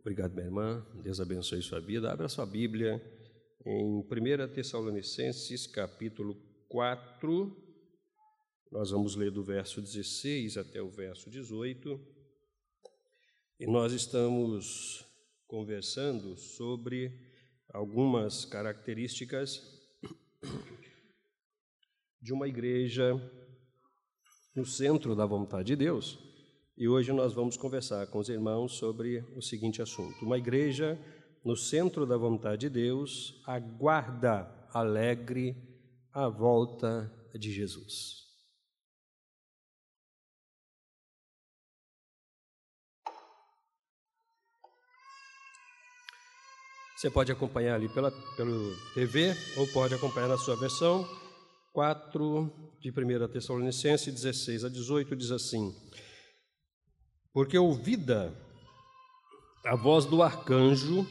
Obrigado, minha irmã. Deus abençoe sua vida. Abra sua Bíblia em 1 Tessalonicenses, capítulo 4. Nós vamos ler do verso 16 até o verso 18. E nós estamos conversando sobre algumas características de uma igreja no centro da vontade de Deus. E hoje nós vamos conversar com os irmãos sobre o seguinte assunto: uma igreja no centro da vontade de Deus aguarda alegre a volta de Jesus. Você pode acompanhar ali pela, pelo TV ou pode acompanhar na sua versão. 4 de 1 Tessalonicenses 16 a 18 diz assim: Porque ouvida a voz do arcanjo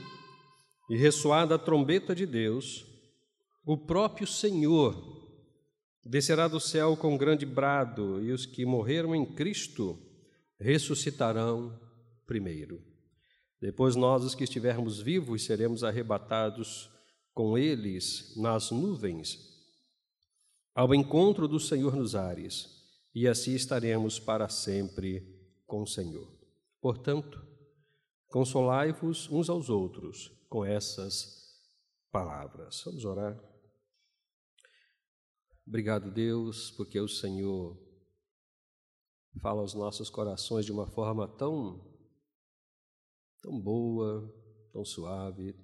e ressoada a trombeta de Deus, o próprio Senhor descerá do céu com grande brado, e os que morreram em Cristo ressuscitarão primeiro. Depois nós, os que estivermos vivos, seremos arrebatados com eles nas nuvens, ao encontro do Senhor nos ares, e assim estaremos para sempre com o Senhor. Portanto, consolai-vos uns aos outros com essas palavras. Vamos orar. Obrigado, Deus, porque o Senhor fala aos nossos corações de uma forma tão tão boa, tão suave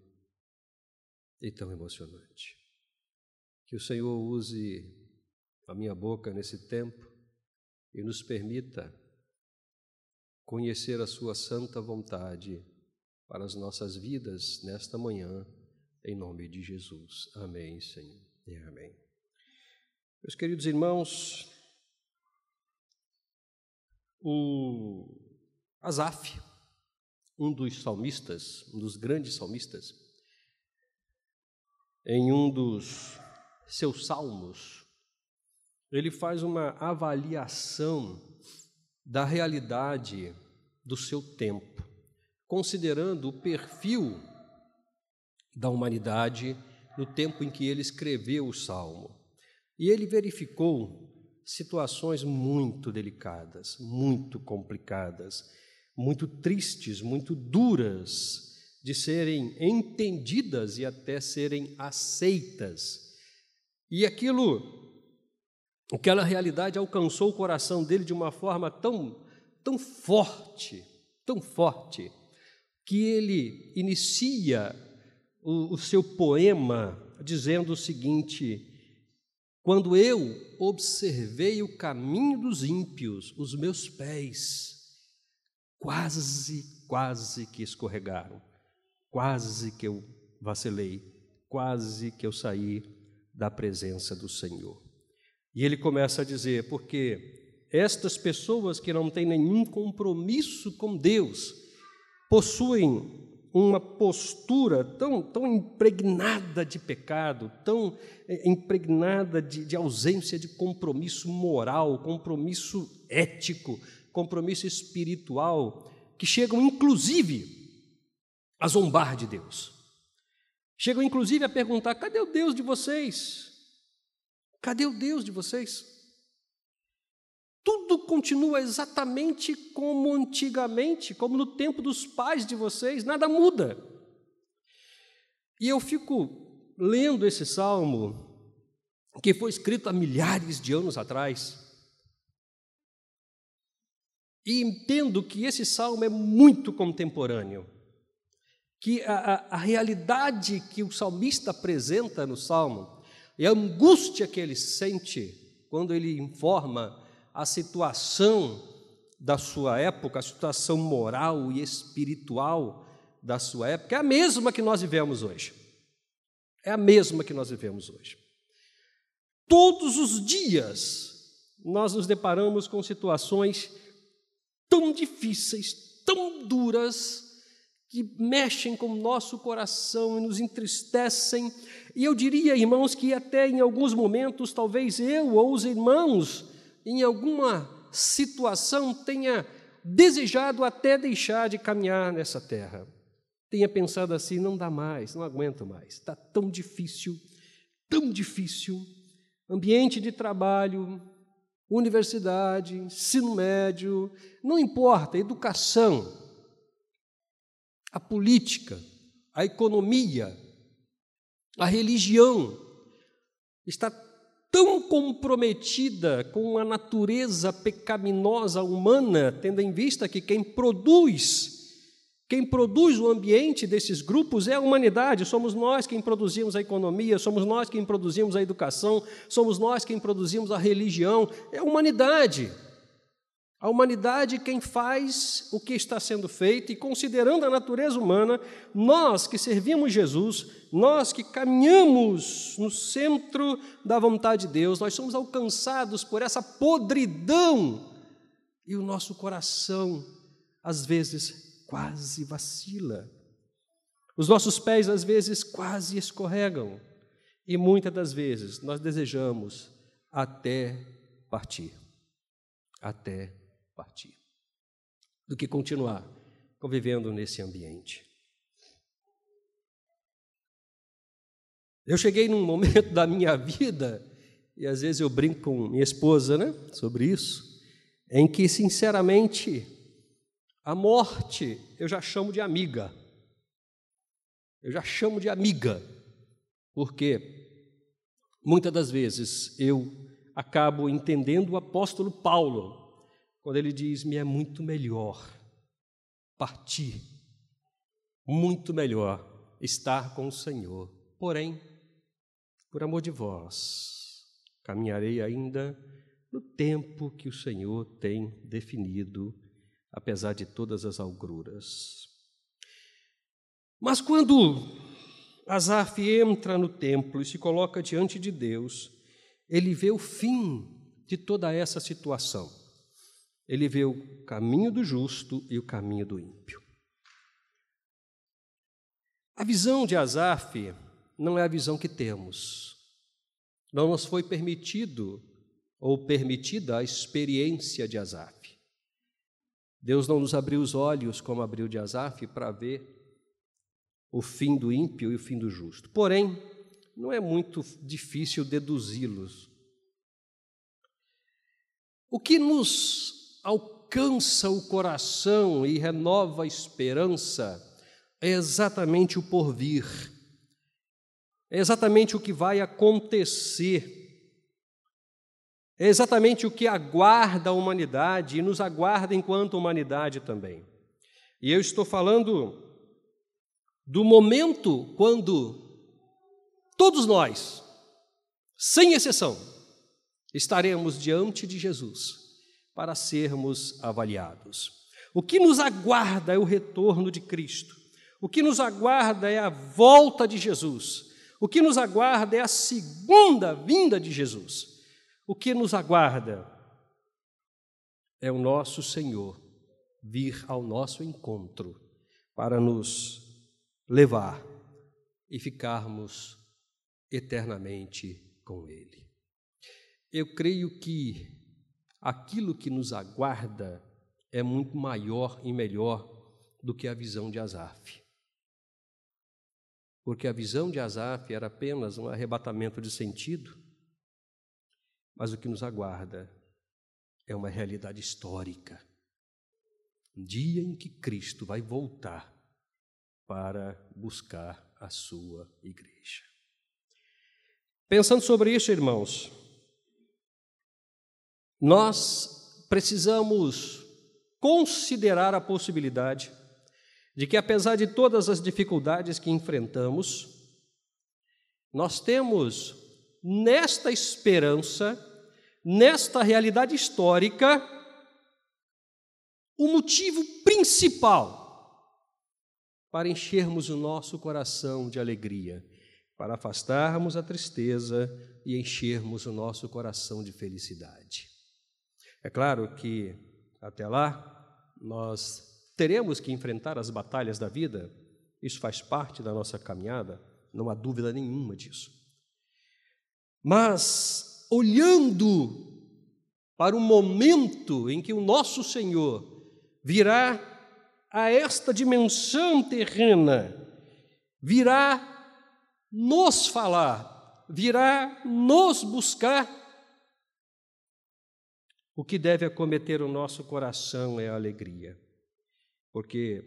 e tão emocionante. Que o Senhor use a minha boca nesse tempo e nos permita conhecer a Sua santa vontade para as nossas vidas nesta manhã, em nome de Jesus. Amém, Senhor. E amém. Meus queridos irmãos, o Asaf, um dos salmistas, um dos grandes salmistas, em um dos seus salmos, ele faz uma avaliação da realidade do seu tempo, considerando o perfil da humanidade no tempo em que ele escreveu o salmo. E ele verificou situações muito delicadas, muito complicadas muito tristes, muito duras de serem entendidas e até serem aceitas. E aquilo, aquela realidade alcançou o coração dele de uma forma tão, tão forte, tão forte, que ele inicia o, o seu poema dizendo o seguinte: Quando eu observei o caminho dos ímpios, os meus pés quase, quase que escorregaram, quase que eu vacilei, quase que eu saí da presença do Senhor. E ele começa a dizer: porque estas pessoas que não têm nenhum compromisso com Deus possuem uma postura tão, tão impregnada de pecado, tão eh, impregnada de, de ausência de compromisso moral, compromisso ético, compromisso espiritual, que chegam inclusive a zombar de Deus. Chegam inclusive a perguntar: cadê o Deus de vocês? Cadê o Deus de vocês? Tudo continua exatamente como antigamente, como no tempo dos pais de vocês, nada muda. E eu fico lendo esse salmo, que foi escrito há milhares de anos atrás, e entendo que esse salmo é muito contemporâneo, que a, a, a realidade que o salmista apresenta no salmo e a angústia que ele sente quando ele informa a situação da sua época, a situação moral e espiritual da sua época, é a mesma que nós vivemos hoje. É a mesma que nós vivemos hoje. Todos os dias nós nos deparamos com situações tão difíceis, tão duras, que mexem com o nosso coração e nos entristecem. E eu diria, irmãos, que até em alguns momentos, talvez eu ou os irmãos, em alguma situação, tenha desejado até deixar de caminhar nessa terra. tenha pensado assim: não dá mais, não aguento mais, está tão difícil, tão difícil. Ambiente de trabalho, universidade, ensino médio, não importa, educação, a política, a economia, a religião, está tão comprometida com a natureza pecaminosa humana, tendo em vista que quem produz quem produz o ambiente desses grupos é a humanidade, somos nós quem produzimos a economia, somos nós quem produzimos a educação, somos nós quem produzimos a religião, é a humanidade. A humanidade quem faz o que está sendo feito e considerando a natureza humana, nós que servimos Jesus, nós que caminhamos no centro da vontade de Deus, nós somos alcançados por essa podridão e o nosso coração às vezes quase vacila. Os nossos pés às vezes quase escorregam e muitas das vezes nós desejamos até partir. Até partir, do que continuar convivendo nesse ambiente. Eu cheguei num momento da minha vida, e às vezes eu brinco com minha esposa né, sobre isso, em que, sinceramente, a morte eu já chamo de amiga. Eu já chamo de amiga, porque muitas das vezes eu acabo entendendo o apóstolo Paulo quando ele diz: Me é muito melhor partir, muito melhor estar com o Senhor. Porém, por amor de vós, caminharei ainda no tempo que o Senhor tem definido, apesar de todas as algruras. Mas quando Asaf entra no templo e se coloca diante de Deus, ele vê o fim de toda essa situação ele vê o caminho do justo e o caminho do ímpio. A visão de Asaf não é a visão que temos. Não nos foi permitido ou permitida a experiência de Asaf. Deus não nos abriu os olhos como abriu de Asaf para ver o fim do ímpio e o fim do justo. Porém, não é muito difícil deduzi-los. O que nos alcança o coração e renova a esperança é exatamente o porvir, é exatamente o que vai acontecer, é exatamente o que aguarda a humanidade e nos aguarda enquanto humanidade também. E eu estou falando do momento quando todos nós, sem exceção, estaremos diante de Jesus para sermos avaliados. O que nos aguarda é o retorno de Cristo. O que nos aguarda é a volta de Jesus. O que nos aguarda é a segunda vinda de Jesus. O que nos aguarda é o nosso Senhor vir ao nosso encontro para nos levar e ficarmos eternamente com Ele. Eu creio que aquilo que nos aguarda é muito maior e melhor do que a visão de Asaf. Porque a visão de Asaf era apenas um arrebatamento de sentido, mas o que nos aguarda é uma realidade histórica. Um dia em que Cristo vai voltar para buscar a sua igreja. Pensando sobre isso, irmãos, nós precisamos considerar a possibilidade de que, apesar de todas as dificuldades que enfrentamos, nós temos nesta esperança, nesta realidade histórica, o motivo principal para enchermos o nosso coração de alegria, para afastarmos a tristeza e enchermos o nosso coração de felicidade. É claro que até lá nós teremos que enfrentar as batalhas da vida, isso faz parte da nossa caminhada, não há dúvida nenhuma disso. Mas, olhando para o momento em que o nosso Senhor virá a esta dimensão terrena, virá nos falar, virá nos buscar. O que deve acometer o nosso coração é a alegria, porque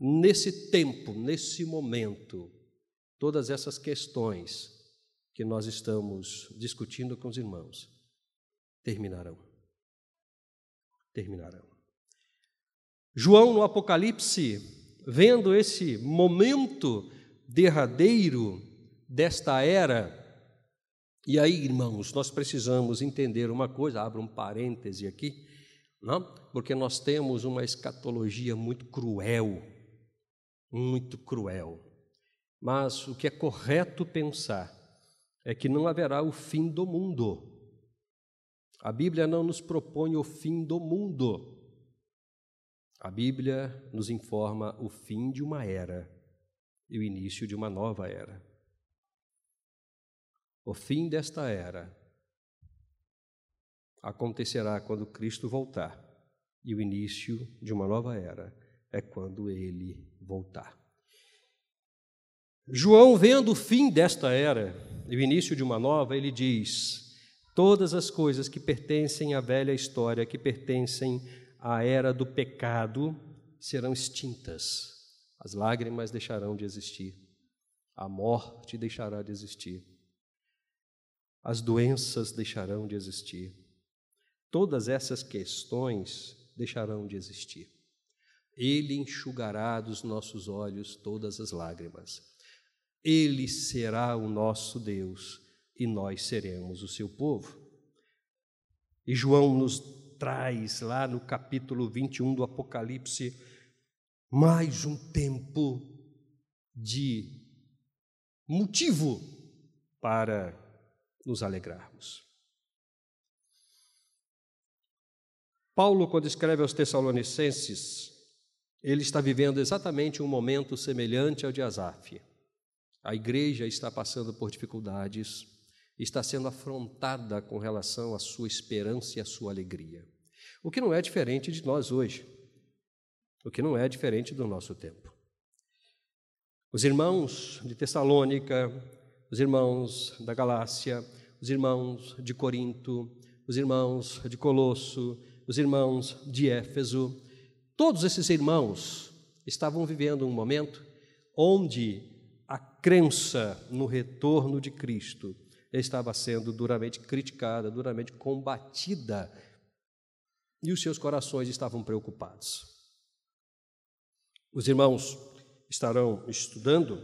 nesse tempo, nesse momento, todas essas questões que nós estamos discutindo com os irmãos terminarão. Terminarão. João, no Apocalipse, vendo esse momento derradeiro desta era, e aí, irmãos, nós precisamos entender uma coisa, abro um parêntese aqui, não? porque nós temos uma escatologia muito cruel, muito cruel. Mas o que é correto pensar é que não haverá o fim do mundo. A Bíblia não nos propõe o fim do mundo. A Bíblia nos informa o fim de uma era e o início de uma nova era. O fim desta era acontecerá quando Cristo voltar, e o início de uma nova era é quando ele voltar. João, vendo o fim desta era e o início de uma nova, ele diz: todas as coisas que pertencem à velha história, que pertencem à era do pecado, serão extintas. As lágrimas deixarão de existir, a morte deixará de existir, as doenças deixarão de existir, todas essas questões deixarão de existir. Ele enxugará dos nossos olhos todas as lágrimas. Ele será o nosso Deus e nós seremos o seu povo. E João nos traz lá no capítulo 21 do Apocalipse mais um tempo de motivo para nos alegrarmos. Paulo, quando escreve aos Tessalonicenses, ele está vivendo exatamente um momento semelhante ao de Asaf. A igreja está passando por dificuldades, está sendo afrontada com relação à sua esperança e à sua alegria. O que não é diferente de nós hoje, o que não é diferente do nosso tempo. Os irmãos de Tessalônica, os irmãos da Galácia, os irmãos de Corinto, os irmãos de Colosso, os irmãos de Éfeso, todos esses irmãos estavam vivendo um momento onde a crença no retorno de Cristo estava sendo duramente criticada, duramente combatida, e os seus corações estavam preocupados. Os irmãos estarão estudando,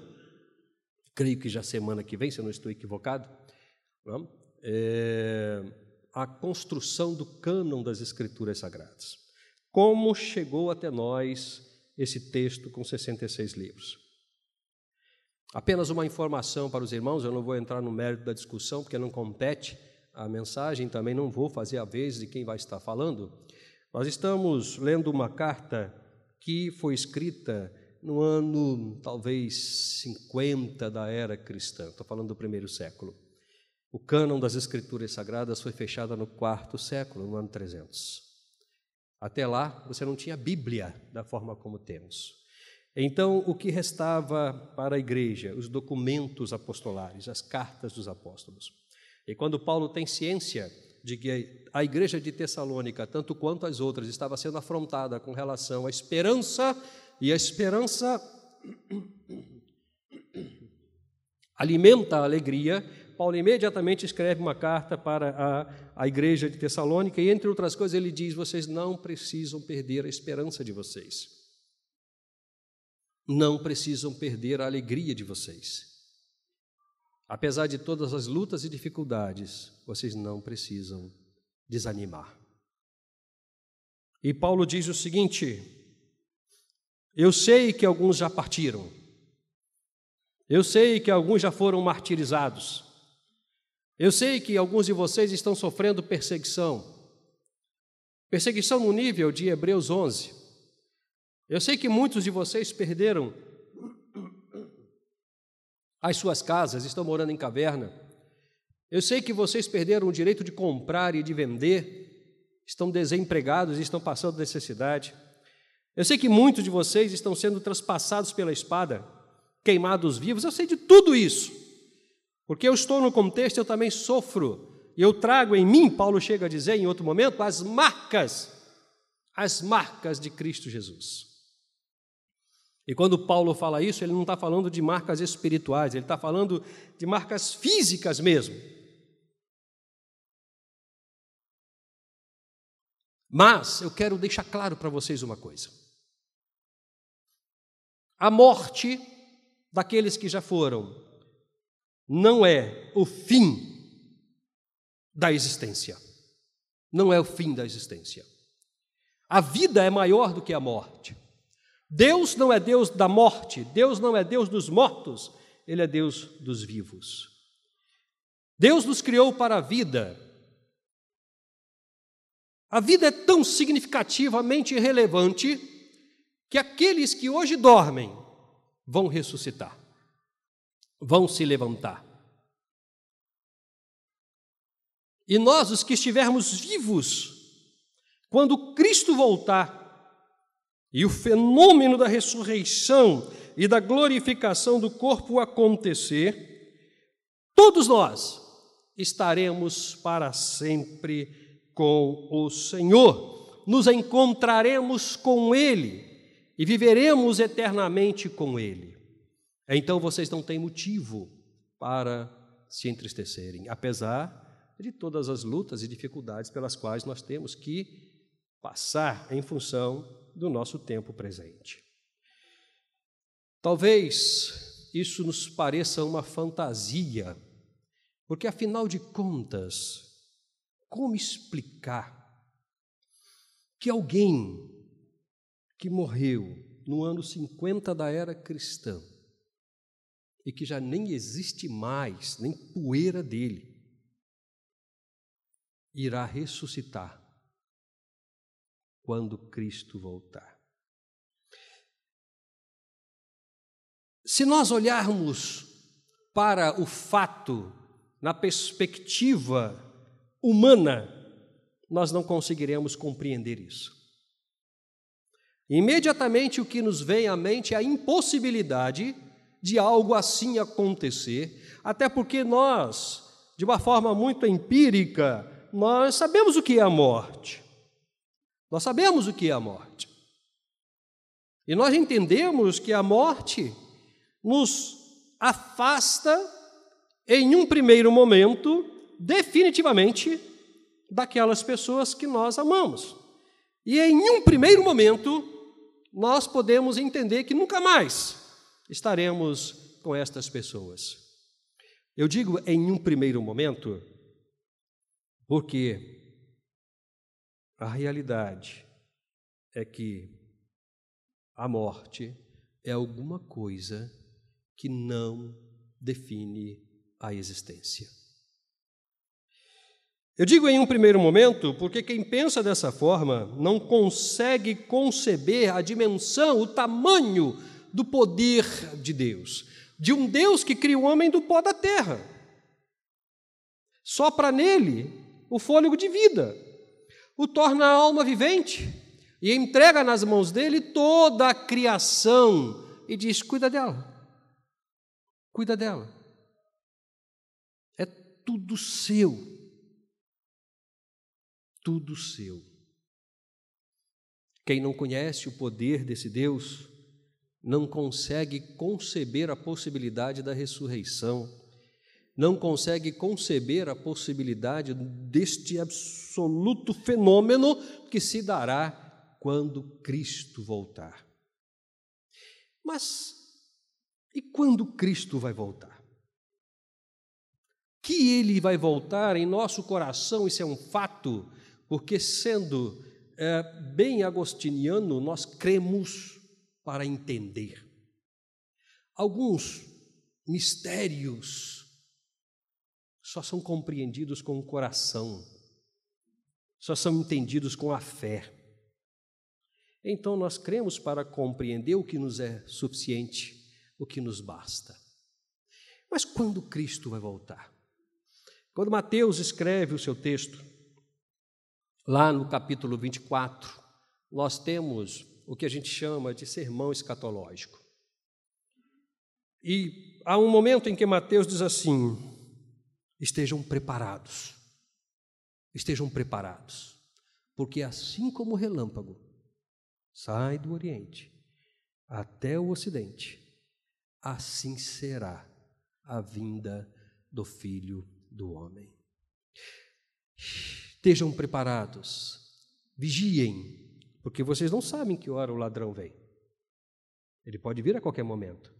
creio que já semana que vem, se eu não estou equivocado? É, a construção do cânon das Escrituras Sagradas. Como chegou até nós esse texto com 66 livros? Apenas uma informação para os irmãos, eu não vou entrar no mérito da discussão, porque não compete a mensagem, também não vou fazer a vez de quem vai estar falando. Nós estamos lendo uma carta que foi escrita no ano talvez 50 da era cristã, estou falando do primeiro século. O cânon das Escrituras Sagradas foi fechado no quarto século, no ano 300. Até lá, você não tinha Bíblia da forma como temos. Então, o que restava para a igreja? Os documentos apostolares, as cartas dos apóstolos. E quando Paulo tem ciência de que a igreja de Tessalônica, tanto quanto as outras, estava sendo afrontada com relação à esperança, e a esperança alimenta a alegria, Paulo imediatamente escreve uma carta para a, a igreja de Tessalônica, e entre outras coisas, ele diz: vocês não precisam perder a esperança de vocês não precisam perder a alegria de vocês. Apesar de todas as lutas e dificuldades, vocês não precisam desanimar. E Paulo diz o seguinte: Eu sei que alguns já partiram, eu sei que alguns já foram martirizados, eu sei que alguns de vocês estão sofrendo perseguição, perseguição no nível de Hebreus 11. Eu sei que muitos de vocês perderam as suas casas, estão morando em caverna. Eu sei que vocês perderam o direito de comprar e de vender, estão desempregados e estão passando necessidade. Eu sei que muitos de vocês estão sendo transpassados pela espada, queimados vivos, eu sei de tudo isso. Porque eu estou no contexto, eu também sofro. E eu trago em mim, Paulo chega a dizer em outro momento, as marcas, as marcas de Cristo Jesus. E quando Paulo fala isso, ele não está falando de marcas espirituais, ele está falando de marcas físicas mesmo. Mas eu quero deixar claro para vocês uma coisa. A morte daqueles que já foram não é o fim da existência. Não é o fim da existência. A vida é maior do que a morte. Deus não é Deus da morte, Deus não é Deus dos mortos, Ele é Deus dos vivos. Deus nos criou para a vida. A vida é tão significativamente relevante que aqueles que hoje dormem vão ressuscitar, vão se levantar. E nós, os que estivermos vivos, quando Cristo voltar e o fenômeno da ressurreição e da glorificação do corpo acontecer, todos nós estaremos para sempre com o Senhor, nos encontraremos com Ele e viveremos eternamente com Ele. Então vocês não têm motivo para se entristecerem, apesar de todas as lutas e dificuldades pelas quais nós temos que passar em função do nosso tempo presente. Talvez isso nos pareça uma fantasia, porque afinal de contas, como explicar que alguém que morreu no ano 50 da era cristã e que já nem existe mais, nem poeira dele, irá ressuscitar quando Cristo voltar. Se nós olharmos para o fato na perspectiva humana, nós não conseguiremos compreender isso. Imediatamente o que nos vem à mente é a impossibilidade de algo assim acontecer, até porque nós, de uma forma muito empírica, nós sabemos o que é a morte. Nós sabemos o que é a morte. E nós entendemos que a morte nos afasta, em um primeiro momento, definitivamente, daquelas pessoas que nós amamos. E em um primeiro momento, nós podemos entender que nunca mais estaremos com estas pessoas. Eu digo em um primeiro momento, porque a realidade é que a morte é alguma coisa que não define a existência. Eu digo em um primeiro momento porque quem pensa dessa forma não consegue conceber a dimensão, o tamanho do poder de Deus, de um Deus que cria o homem do pó da terra. Sopra nele o fôlego de vida, o torna alma vivente e entrega nas mãos dele toda a criação e diz: cuida dela, cuida dela. É tudo seu, tudo seu. Quem não conhece o poder desse Deus não consegue conceber a possibilidade da ressurreição não consegue conceber a possibilidade deste absoluto fenômeno que se dará quando Cristo voltar. Mas e quando Cristo vai voltar? Que ele vai voltar em nosso coração, isso é um fato, porque sendo é, bem agostiniano, nós cremos para entender. Alguns mistérios só são compreendidos com o coração, só são entendidos com a fé. Então nós cremos para compreender o que nos é suficiente, o que nos basta. Mas quando Cristo vai voltar? Quando Mateus escreve o seu texto, lá no capítulo 24, nós temos o que a gente chama de sermão escatológico. E há um momento em que Mateus diz assim: estejam preparados, estejam preparados, porque assim como o relâmpago sai do Oriente até o Ocidente, assim será a vinda do Filho do Homem. Estejam preparados, vigiem, porque vocês não sabem que hora o ladrão vem. Ele pode vir a qualquer momento.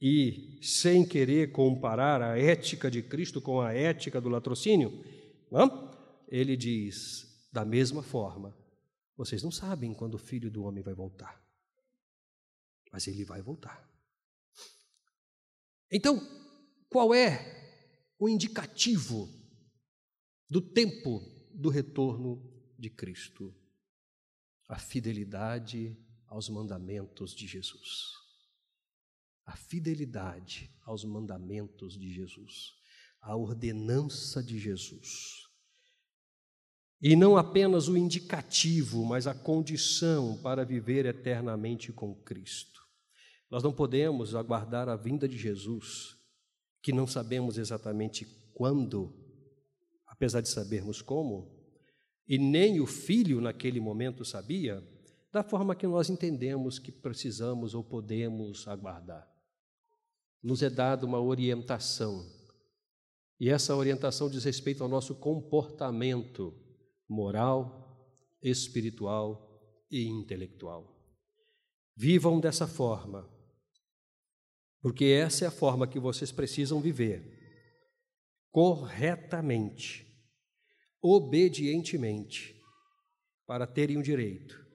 E, sem querer comparar a ética de Cristo com a ética do latrocínio, não? ele diz: da mesma forma, vocês não sabem quando o filho do homem vai voltar, mas ele vai voltar. Então, qual é o indicativo do tempo do retorno de Cristo? A fidelidade aos mandamentos de Jesus. A fidelidade aos mandamentos de Jesus, a ordenança de Jesus. E não apenas o indicativo, mas a condição para viver eternamente com Cristo. Nós não podemos aguardar a vinda de Jesus, que não sabemos exatamente quando, apesar de sabermos como, e nem o filho naquele momento sabia, da forma que nós entendemos que precisamos ou podemos aguardar. Nos é dada uma orientação, e essa orientação diz respeito ao nosso comportamento moral, espiritual e intelectual. Vivam dessa forma, porque essa é a forma que vocês precisam viver corretamente, obedientemente, para terem o direito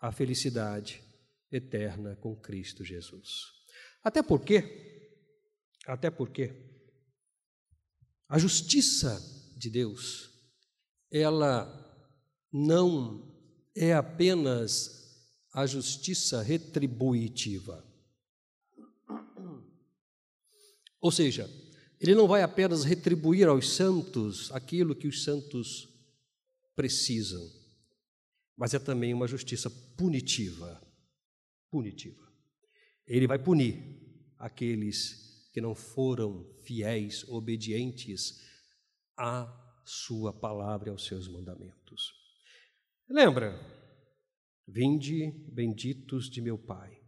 à felicidade eterna com Cristo Jesus. Até porque, até porque, a justiça de Deus, ela não é apenas a justiça retributiva. Ou seja, ele não vai apenas retribuir aos santos aquilo que os santos precisam, mas é também uma justiça punitiva. Punitiva. Ele vai punir aqueles que não foram fiéis, obedientes à sua palavra e aos seus mandamentos. Lembra? Vinde, benditos de meu Pai,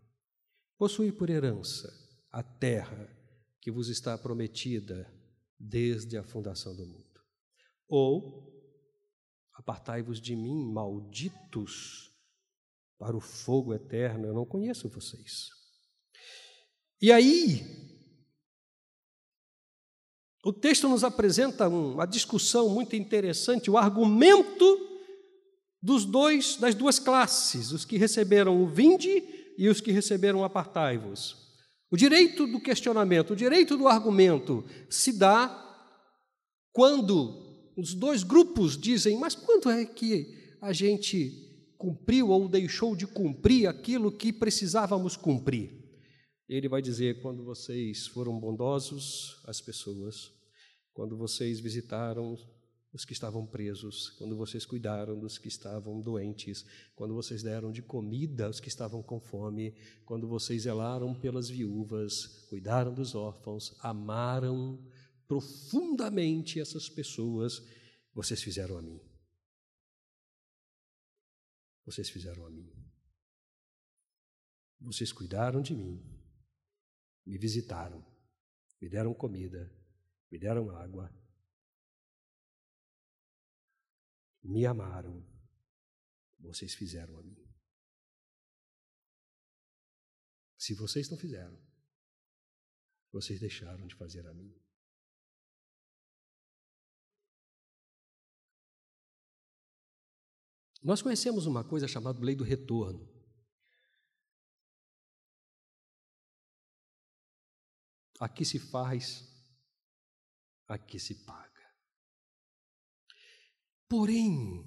possui por herança a terra que vos está prometida desde a fundação do mundo. Ou, apartai-vos de mim, malditos, para o fogo eterno, eu não conheço vocês. E aí, o texto nos apresenta uma discussão muito interessante, o argumento dos dois, das duas classes, os que receberam o vinde e os que receberam o apartai-vos. O direito do questionamento, o direito do argumento se dá quando os dois grupos dizem: Mas quando é que a gente cumpriu ou deixou de cumprir aquilo que precisávamos cumprir? Ele vai dizer: quando vocês foram bondosos às pessoas, quando vocês visitaram os que estavam presos, quando vocês cuidaram dos que estavam doentes, quando vocês deram de comida aos que estavam com fome, quando vocês zelaram pelas viúvas, cuidaram dos órfãos, amaram profundamente essas pessoas, vocês fizeram a mim. Vocês fizeram a mim. Vocês cuidaram de mim, me visitaram, me deram comida, me deram água me amaram, vocês fizeram a mim. Se vocês não fizeram, vocês deixaram de fazer a mim. Nós conhecemos uma coisa chamada lei do retorno. Aqui se faz, aqui se paga. Porém,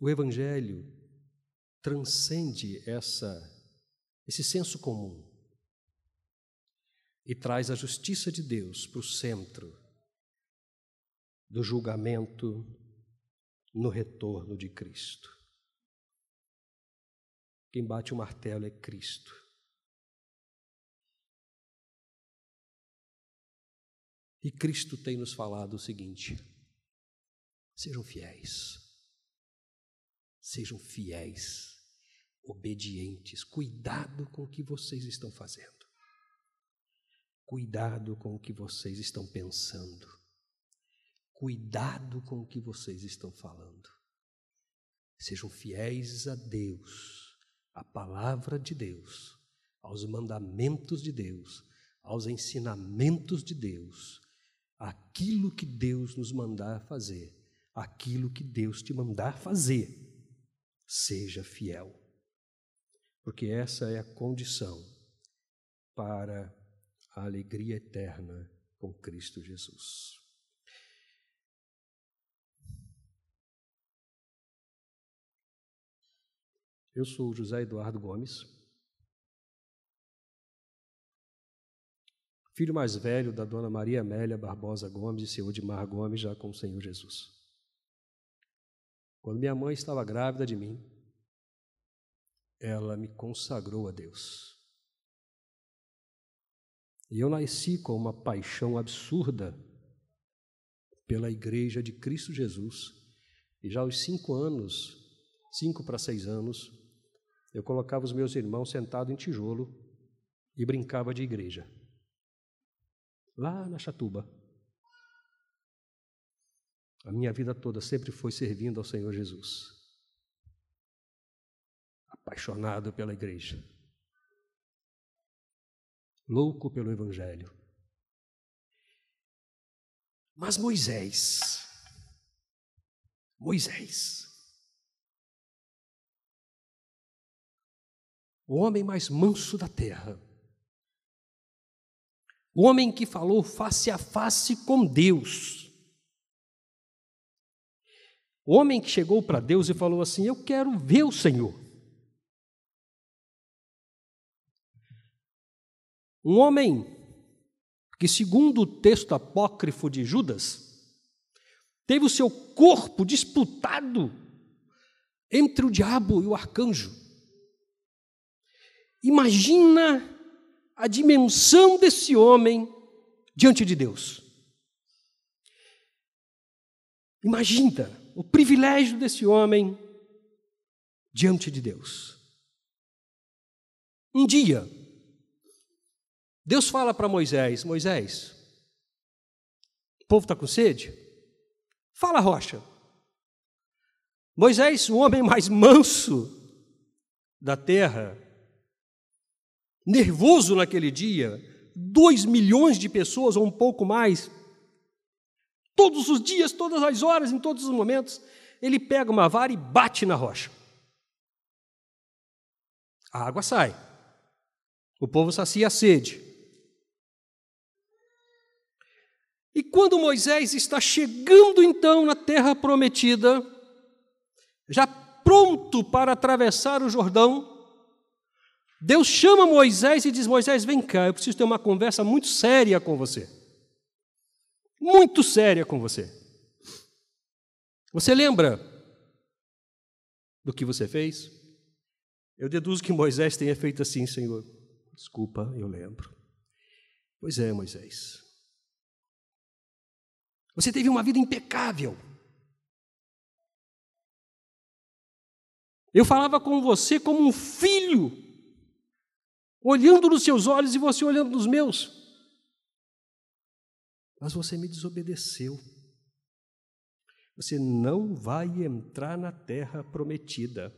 o Evangelho transcende essa, esse senso comum e traz a justiça de Deus para o centro do julgamento no retorno de Cristo. quem bate o martelo é Cristo. E Cristo tem nos falado o seguinte: sejam fiéis, sejam fiéis, obedientes, cuidado com o que vocês estão fazendo, cuidado com o que vocês estão pensando, cuidado com o que vocês estão falando. Sejam fiéis a Deus, à palavra de Deus, aos mandamentos de Deus, aos ensinamentos de Deus aquilo que Deus nos mandar fazer, aquilo que Deus te mandar fazer, seja fiel. Porque essa é a condição para a alegria eterna com Cristo Jesus. Eu sou José Eduardo Gomes. filho mais velho da dona Maria Amélia Barbosa Gomes e seu Edmar Gomes, já com o Senhor Jesus. Quando minha mãe estava grávida de mim, ela me consagrou a Deus. E eu nasci com uma paixão absurda pela Igreja de Cristo Jesus. E já aos cinco anos, cinco para seis anos, eu colocava os meus irmãos sentados em tijolo e brincava de igreja lá na Chatuba. A minha vida toda sempre foi servindo ao Senhor Jesus. Apaixonado pela igreja. Louco pelo Evangelho. Mas Moisés, Moisés, o homem mais manso da terra, o homem que falou face a face com Deus. O homem que chegou para Deus e falou assim: Eu quero ver o Senhor. Um homem que, segundo o texto apócrifo de Judas, teve o seu corpo disputado entre o diabo e o arcanjo. Imagina a dimensão desse homem diante de Deus. Imagina o privilégio desse homem diante de Deus. Um dia, Deus fala para Moisés: Moisés, o povo está com sede? Fala, rocha. Moisés, o homem mais manso da terra, nervoso naquele dia, dois milhões de pessoas ou um pouco mais, todos os dias, todas as horas, em todos os momentos, ele pega uma vara e bate na rocha. A água sai. O povo sacia a sede. E quando Moisés está chegando então na terra prometida, já pronto para atravessar o Jordão, Deus chama Moisés e diz: Moisés, vem cá, eu preciso ter uma conversa muito séria com você. Muito séria com você. Você lembra do que você fez? Eu deduzo que Moisés tenha feito assim, Senhor. Desculpa, eu lembro. Pois é, Moisés. Você teve uma vida impecável. Eu falava com você como um filho olhando nos seus olhos e você olhando nos meus. Mas você me desobedeceu. Você não vai entrar na terra prometida.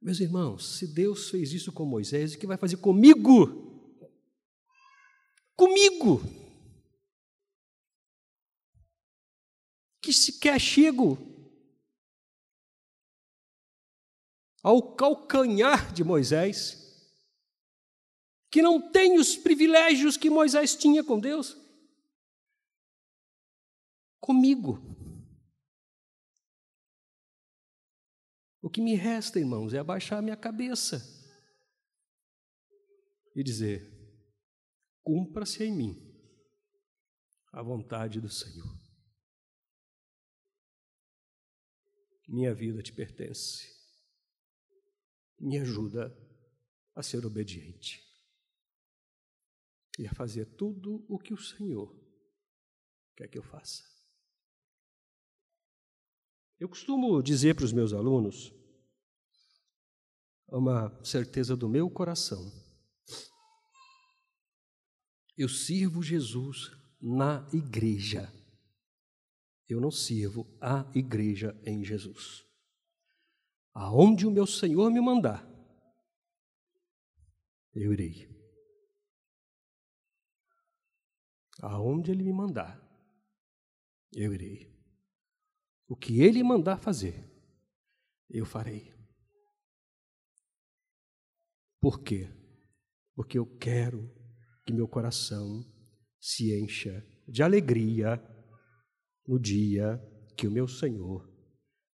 Meus irmãos, se Deus fez isso com Moisés, o que vai fazer comigo? Comigo! Que sequer chego ao calcanhar de Moisés, que não tem os privilégios que Moisés tinha com Deus, comigo. O que me resta, irmãos, é abaixar a minha cabeça e dizer: cumpra-se em mim a vontade do Senhor. Minha vida te pertence. me ajuda a ser obediente e a fazer tudo o que o Senhor quer que eu faça. Eu costumo dizer para os meus alunos uma certeza do meu coração. Eu sirvo Jesus na igreja. Eu não sirvo a igreja em Jesus. Aonde o meu Senhor me mandar, eu irei. Aonde Ele me mandar, eu irei. O que Ele mandar fazer, eu farei. Por quê? Porque eu quero que meu coração se encha de alegria no dia que o meu Senhor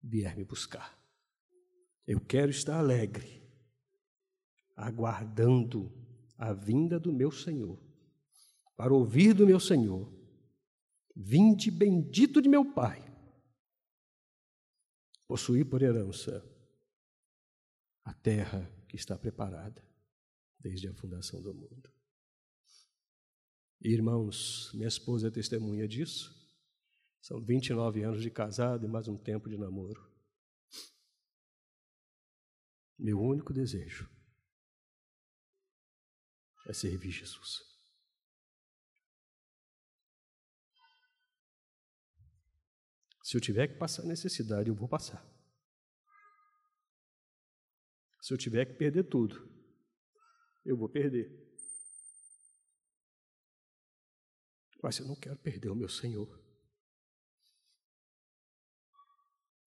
vier me buscar. Eu quero estar alegre, aguardando a vinda do meu Senhor, para ouvir do meu Senhor: Vinde bendito de meu Pai, possuir por herança a terra que está preparada desde a fundação do mundo. Irmãos, minha esposa é testemunha disso. São 29 anos de casado e mais um tempo de namoro. Meu único desejo é servir Jesus. Se eu tiver que passar necessidade, eu vou passar. Se eu tiver que perder tudo, eu vou perder. Mas eu não quero perder o meu Senhor.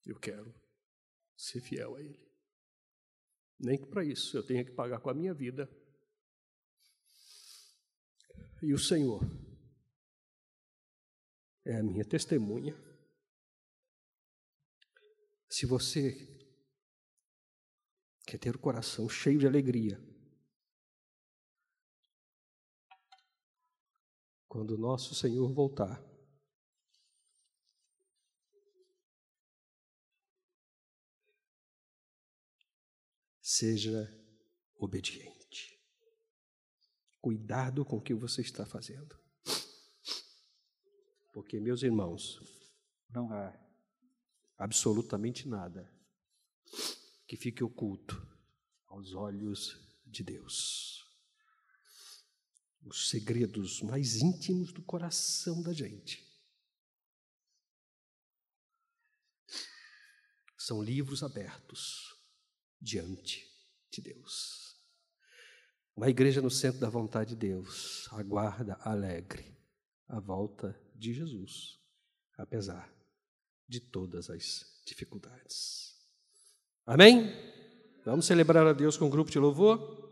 Eu quero ser fiel a Ele. Nem que para isso eu tenha que pagar com a minha vida. E o Senhor é a minha testemunha. Se você quer ter o coração cheio de alegria, quando o nosso Senhor voltar, Seja obediente. Cuidado com o que você está fazendo. Porque, meus irmãos, não há absolutamente nada que fique oculto aos olhos de Deus. Os segredos mais íntimos do coração da gente são livros abertos diante de Deus. Uma igreja no centro da vontade de Deus aguarda alegre a volta de Jesus, apesar de todas as dificuldades. Amém? Vamos celebrar a Deus com um grupo de louvor?